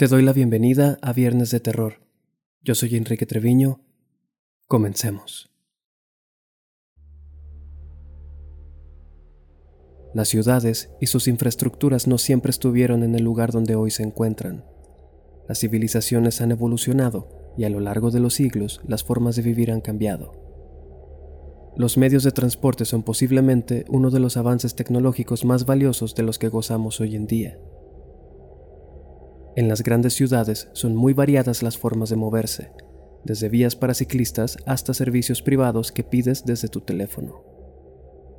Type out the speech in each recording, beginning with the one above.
Te doy la bienvenida a Viernes de Terror. Yo soy Enrique Treviño. Comencemos. Las ciudades y sus infraestructuras no siempre estuvieron en el lugar donde hoy se encuentran. Las civilizaciones han evolucionado y a lo largo de los siglos las formas de vivir han cambiado. Los medios de transporte son posiblemente uno de los avances tecnológicos más valiosos de los que gozamos hoy en día. En las grandes ciudades son muy variadas las formas de moverse, desde vías para ciclistas hasta servicios privados que pides desde tu teléfono.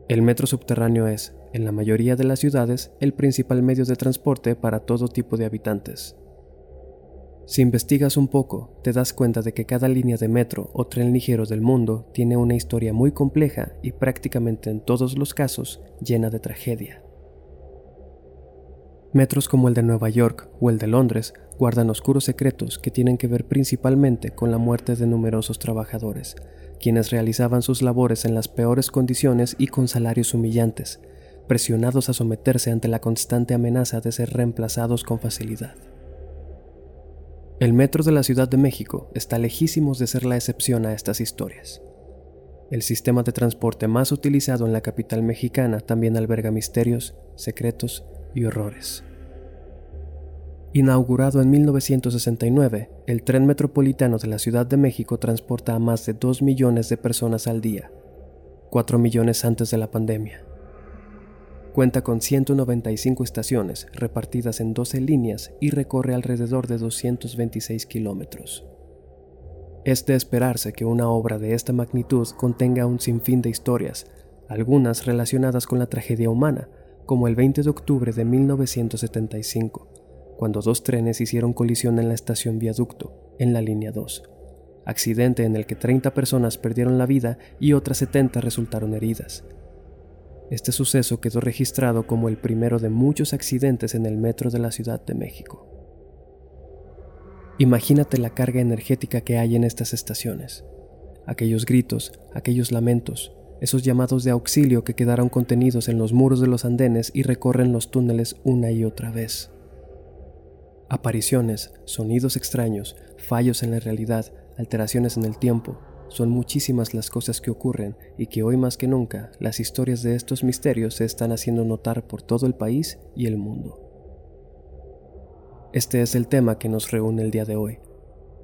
El metro subterráneo es, en la mayoría de las ciudades, el principal medio de transporte para todo tipo de habitantes. Si investigas un poco, te das cuenta de que cada línea de metro o tren ligero del mundo tiene una historia muy compleja y prácticamente en todos los casos llena de tragedia. Metros como el de Nueva York o el de Londres guardan oscuros secretos que tienen que ver principalmente con la muerte de numerosos trabajadores, quienes realizaban sus labores en las peores condiciones y con salarios humillantes, presionados a someterse ante la constante amenaza de ser reemplazados con facilidad. El metro de la Ciudad de México está lejísimos de ser la excepción a estas historias. El sistema de transporte más utilizado en la capital mexicana también alberga misterios, secretos y horrores. Inaugurado en 1969, el tren metropolitano de la Ciudad de México transporta a más de 2 millones de personas al día, 4 millones antes de la pandemia. Cuenta con 195 estaciones repartidas en 12 líneas y recorre alrededor de 226 kilómetros. Es de esperarse que una obra de esta magnitud contenga un sinfín de historias, algunas relacionadas con la tragedia humana, como el 20 de octubre de 1975, cuando dos trenes hicieron colisión en la estación Viaducto, en la línea 2, accidente en el que 30 personas perdieron la vida y otras 70 resultaron heridas. Este suceso quedó registrado como el primero de muchos accidentes en el metro de la Ciudad de México. Imagínate la carga energética que hay en estas estaciones. Aquellos gritos, aquellos lamentos, esos llamados de auxilio que quedaron contenidos en los muros de los andenes y recorren los túneles una y otra vez. Apariciones, sonidos extraños, fallos en la realidad, alteraciones en el tiempo, son muchísimas las cosas que ocurren y que hoy más que nunca las historias de estos misterios se están haciendo notar por todo el país y el mundo. Este es el tema que nos reúne el día de hoy,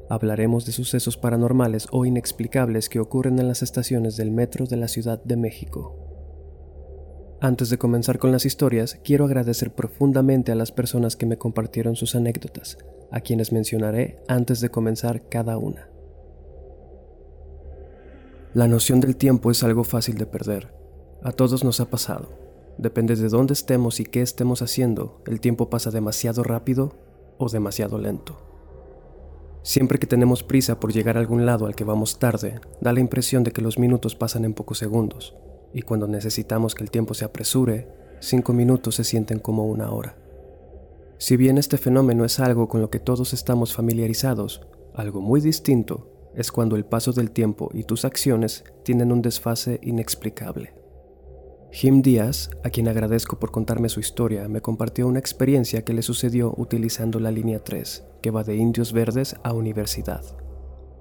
Hablaremos de sucesos paranormales o inexplicables que ocurren en las estaciones del metro de la Ciudad de México. Antes de comenzar con las historias, quiero agradecer profundamente a las personas que me compartieron sus anécdotas, a quienes mencionaré antes de comenzar cada una. La noción del tiempo es algo fácil de perder. A todos nos ha pasado. Depende de dónde estemos y qué estemos haciendo, el tiempo pasa demasiado rápido o demasiado lento. Siempre que tenemos prisa por llegar a algún lado al que vamos tarde, da la impresión de que los minutos pasan en pocos segundos, y cuando necesitamos que el tiempo se apresure, cinco minutos se sienten como una hora. Si bien este fenómeno es algo con lo que todos estamos familiarizados, algo muy distinto es cuando el paso del tiempo y tus acciones tienen un desfase inexplicable. Jim Díaz, a quien agradezco por contarme su historia, me compartió una experiencia que le sucedió utilizando la línea 3, que va de Indios Verdes a Universidad.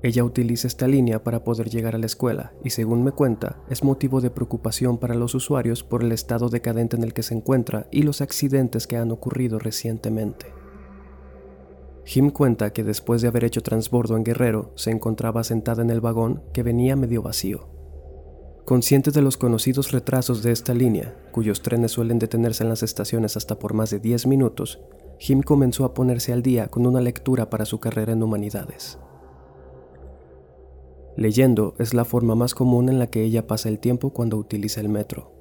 Ella utiliza esta línea para poder llegar a la escuela y según me cuenta, es motivo de preocupación para los usuarios por el estado decadente en el que se encuentra y los accidentes que han ocurrido recientemente. Jim cuenta que después de haber hecho transbordo en Guerrero, se encontraba sentada en el vagón que venía medio vacío. Consciente de los conocidos retrasos de esta línea, cuyos trenes suelen detenerse en las estaciones hasta por más de 10 minutos, Jim comenzó a ponerse al día con una lectura para su carrera en humanidades. Leyendo es la forma más común en la que ella pasa el tiempo cuando utiliza el metro.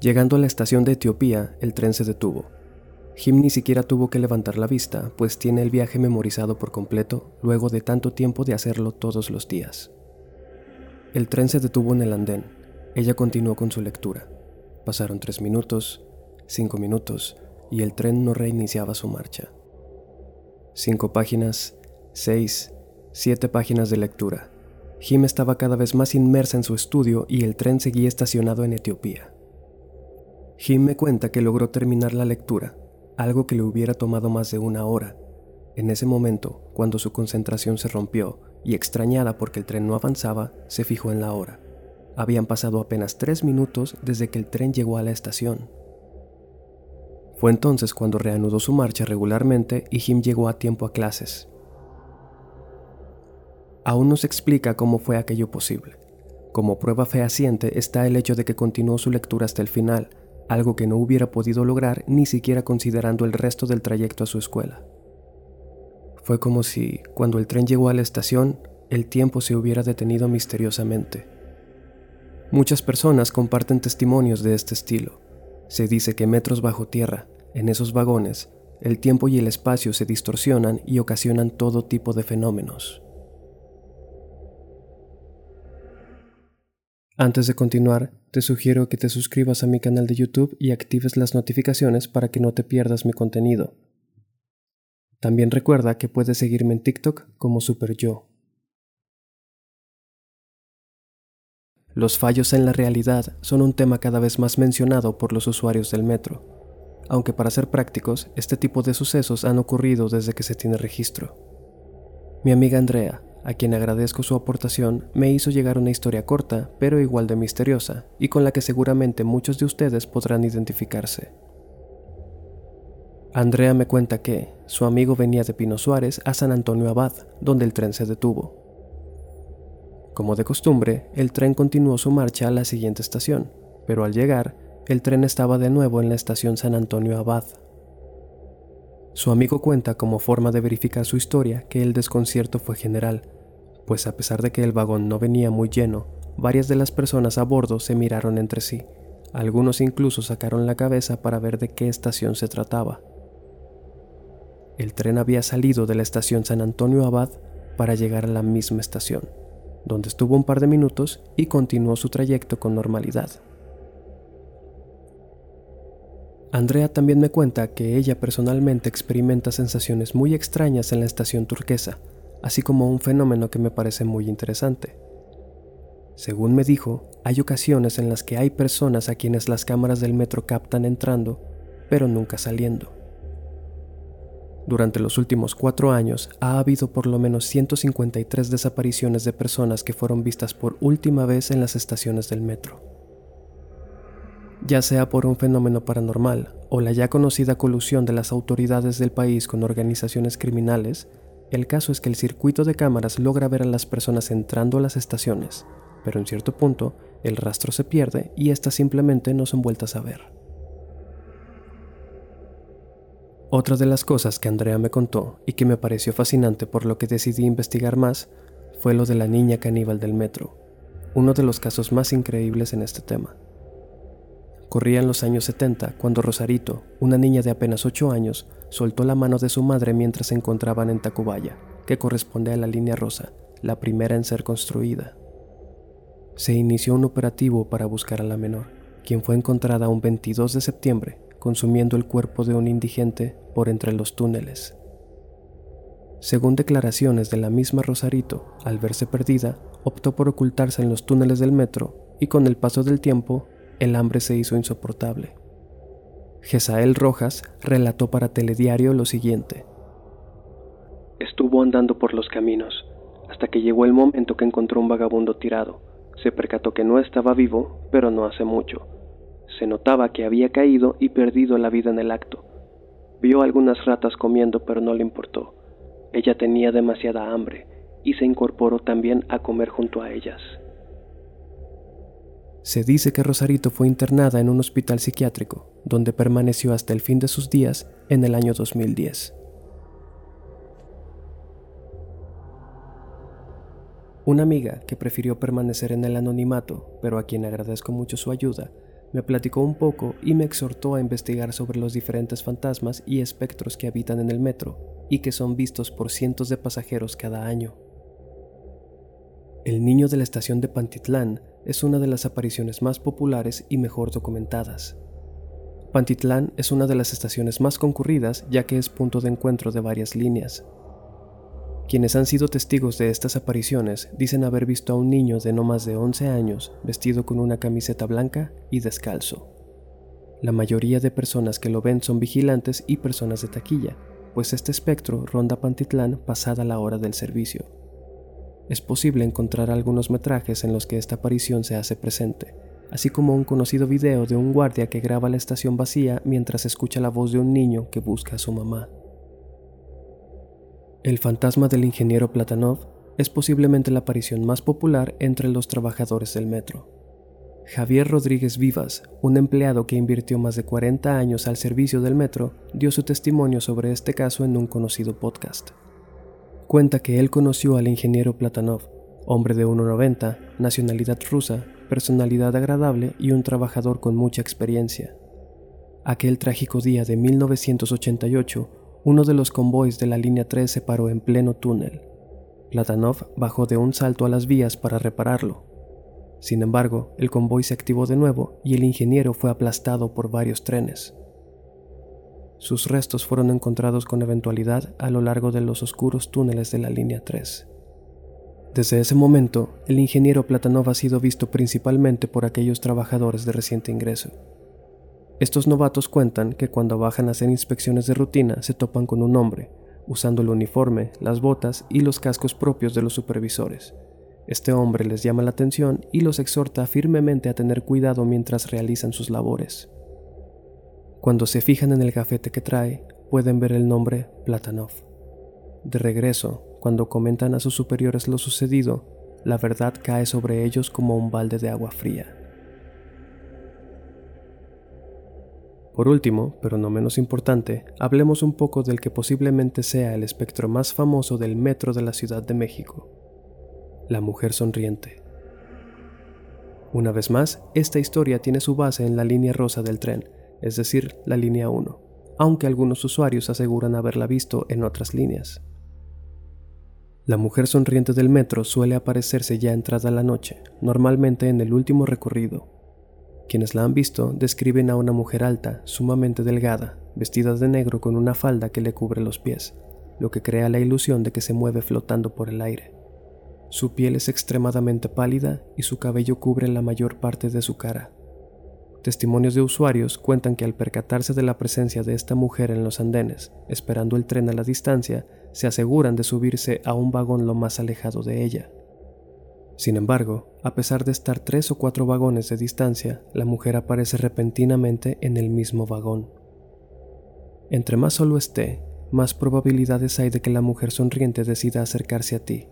Llegando a la estación de Etiopía, el tren se detuvo. Jim ni siquiera tuvo que levantar la vista, pues tiene el viaje memorizado por completo luego de tanto tiempo de hacerlo todos los días. El tren se detuvo en el andén. Ella continuó con su lectura. Pasaron tres minutos, cinco minutos, y el tren no reiniciaba su marcha. Cinco páginas, seis, siete páginas de lectura. Jim estaba cada vez más inmersa en su estudio y el tren seguía estacionado en Etiopía. Jim me cuenta que logró terminar la lectura. algo que le hubiera tomado más de una hora. En ese momento, cuando su concentración se rompió y extrañada porque el tren no avanzaba, se fijó en la hora. Habían pasado apenas tres minutos desde que el tren llegó a la estación. Fue entonces cuando reanudó su marcha regularmente y Jim llegó a tiempo a clases. Aún no se explica cómo fue aquello posible. Como prueba fehaciente está el hecho de que continuó su lectura hasta el final, algo que no hubiera podido lograr ni siquiera considerando el resto del trayecto a su escuela. Fue como si, cuando el tren llegó a la estación, el tiempo se hubiera detenido misteriosamente. Muchas personas comparten testimonios de este estilo. Se dice que metros bajo tierra, en esos vagones, el tiempo y el espacio se distorsionan y ocasionan todo tipo de fenómenos. Antes de continuar, te sugiero que te suscribas a mi canal de YouTube y actives las notificaciones para que no te pierdas mi contenido. También recuerda que puedes seguirme en TikTok como SuperYo. Los fallos en la realidad son un tema cada vez más mencionado por los usuarios del metro, aunque para ser prácticos, este tipo de sucesos han ocurrido desde que se tiene registro. Mi amiga Andrea, a quien agradezco su aportación, me hizo llegar una historia corta, pero igual de misteriosa, y con la que seguramente muchos de ustedes podrán identificarse. Andrea me cuenta que su amigo venía de Pino Suárez a San Antonio Abad, donde el tren se detuvo. Como de costumbre, el tren continuó su marcha a la siguiente estación, pero al llegar, el tren estaba de nuevo en la estación San Antonio Abad, su amigo cuenta como forma de verificar su historia que el desconcierto fue general, pues a pesar de que el vagón no venía muy lleno, varias de las personas a bordo se miraron entre sí. Algunos incluso sacaron la cabeza para ver de qué estación se trataba. El tren había salido de la estación San Antonio Abad para llegar a la misma estación, donde estuvo un par de minutos y continuó su trayecto con normalidad. Andrea también me cuenta que ella personalmente experimenta sensaciones muy extrañas en la estación turquesa, así como un fenómeno que me parece muy interesante. Según me dijo, hay ocasiones en las que hay personas a quienes las cámaras del metro captan entrando, pero nunca saliendo. Durante los últimos cuatro años ha habido por lo menos 153 desapariciones de personas que fueron vistas por última vez en las estaciones del metro ya sea por un fenómeno paranormal o la ya conocida colusión de las autoridades del país con organizaciones criminales, el caso es que el circuito de cámaras logra ver a las personas entrando a las estaciones, pero en cierto punto el rastro se pierde y éstas simplemente no son vueltas a ver. Otra de las cosas que Andrea me contó y que me pareció fascinante por lo que decidí investigar más fue lo de la niña caníbal del metro, uno de los casos más increíbles en este tema. Corría en los años 70 cuando Rosarito, una niña de apenas 8 años, soltó la mano de su madre mientras se encontraban en Tacubaya, que corresponde a la línea rosa, la primera en ser construida. Se inició un operativo para buscar a la menor, quien fue encontrada un 22 de septiembre consumiendo el cuerpo de un indigente por entre los túneles. Según declaraciones de la misma Rosarito, al verse perdida, optó por ocultarse en los túneles del metro y con el paso del tiempo el hambre se hizo insoportable. Gesael Rojas relató para Telediario lo siguiente. Estuvo andando por los caminos, hasta que llegó el momento que encontró un vagabundo tirado. Se percató que no estaba vivo, pero no hace mucho. Se notaba que había caído y perdido la vida en el acto. Vio algunas ratas comiendo, pero no le importó. Ella tenía demasiada hambre y se incorporó también a comer junto a ellas. Se dice que Rosarito fue internada en un hospital psiquiátrico, donde permaneció hasta el fin de sus días en el año 2010. Una amiga que prefirió permanecer en el anonimato, pero a quien agradezco mucho su ayuda, me platicó un poco y me exhortó a investigar sobre los diferentes fantasmas y espectros que habitan en el metro y que son vistos por cientos de pasajeros cada año. El niño de la estación de Pantitlán es una de las apariciones más populares y mejor documentadas. Pantitlán es una de las estaciones más concurridas ya que es punto de encuentro de varias líneas. Quienes han sido testigos de estas apariciones dicen haber visto a un niño de no más de 11 años vestido con una camiseta blanca y descalzo. La mayoría de personas que lo ven son vigilantes y personas de taquilla, pues este espectro ronda Pantitlán pasada la hora del servicio. Es posible encontrar algunos metrajes en los que esta aparición se hace presente, así como un conocido video de un guardia que graba la estación vacía mientras escucha la voz de un niño que busca a su mamá. El fantasma del ingeniero Platanov es posiblemente la aparición más popular entre los trabajadores del metro. Javier Rodríguez Vivas, un empleado que invirtió más de 40 años al servicio del metro, dio su testimonio sobre este caso en un conocido podcast. Cuenta que él conoció al ingeniero Platanov, hombre de 1,90, nacionalidad rusa, personalidad agradable y un trabajador con mucha experiencia. Aquel trágico día de 1988, uno de los convoys de la línea 3 se paró en pleno túnel. Platanov bajó de un salto a las vías para repararlo, sin embargo, el convoy se activó de nuevo y el ingeniero fue aplastado por varios trenes. Sus restos fueron encontrados con eventualidad a lo largo de los oscuros túneles de la línea 3. Desde ese momento, el ingeniero Platanov ha sido visto principalmente por aquellos trabajadores de reciente ingreso. Estos novatos cuentan que cuando bajan a hacer inspecciones de rutina se topan con un hombre, usando el uniforme, las botas y los cascos propios de los supervisores, este hombre les llama la atención y los exhorta firmemente a tener cuidado mientras realizan sus labores. Cuando se fijan en el gafete que trae, pueden ver el nombre Platanov. De regreso, cuando comentan a sus superiores lo sucedido, la verdad cae sobre ellos como un balde de agua fría. Por último, pero no menos importante, hablemos un poco del que posiblemente sea el espectro más famoso del metro de la Ciudad de México, la mujer sonriente. Una vez más, esta historia tiene su base en la línea rosa del tren, es decir, la línea 1, aunque algunos usuarios aseguran haberla visto en otras líneas. La mujer sonriente del metro suele aparecerse ya entrada la noche, normalmente en el último recorrido. Quienes la han visto describen a una mujer alta, sumamente delgada, vestida de negro con una falda que le cubre los pies, lo que crea la ilusión de que se mueve flotando por el aire. Su piel es extremadamente pálida y su cabello cubre la mayor parte de su cara. Testimonios de usuarios cuentan que al percatarse de la presencia de esta mujer en los andenes, esperando el tren a la distancia, se aseguran de subirse a un vagón lo más alejado de ella. Sin embargo, a pesar de estar tres o cuatro vagones de distancia, la mujer aparece repentinamente en el mismo vagón. Entre más solo esté, más probabilidades hay de que la mujer sonriente decida acercarse a ti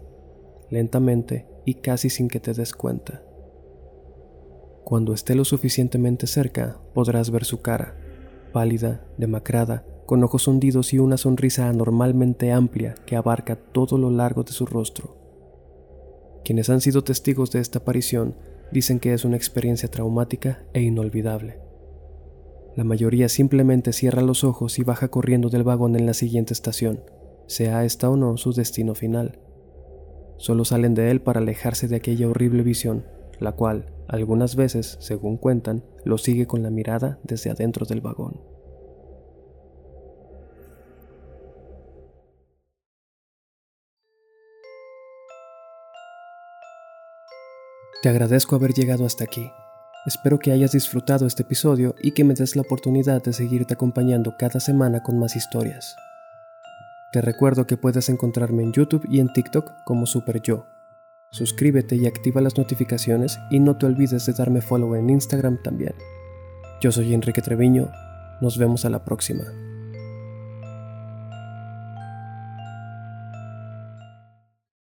lentamente y casi sin que te des cuenta. Cuando esté lo suficientemente cerca, podrás ver su cara, pálida, demacrada, con ojos hundidos y una sonrisa anormalmente amplia que abarca todo lo largo de su rostro. Quienes han sido testigos de esta aparición dicen que es una experiencia traumática e inolvidable. La mayoría simplemente cierra los ojos y baja corriendo del vagón en la siguiente estación, sea esta o no su destino final. Solo salen de él para alejarse de aquella horrible visión, la cual, algunas veces, según cuentan, lo sigue con la mirada desde adentro del vagón. Te agradezco haber llegado hasta aquí. Espero que hayas disfrutado este episodio y que me des la oportunidad de seguirte acompañando cada semana con más historias. Te recuerdo que puedes encontrarme en YouTube y en TikTok como Super Yo. Suscríbete y activa las notificaciones y no te olvides de darme follow en Instagram también. Yo soy Enrique Treviño, nos vemos a la próxima.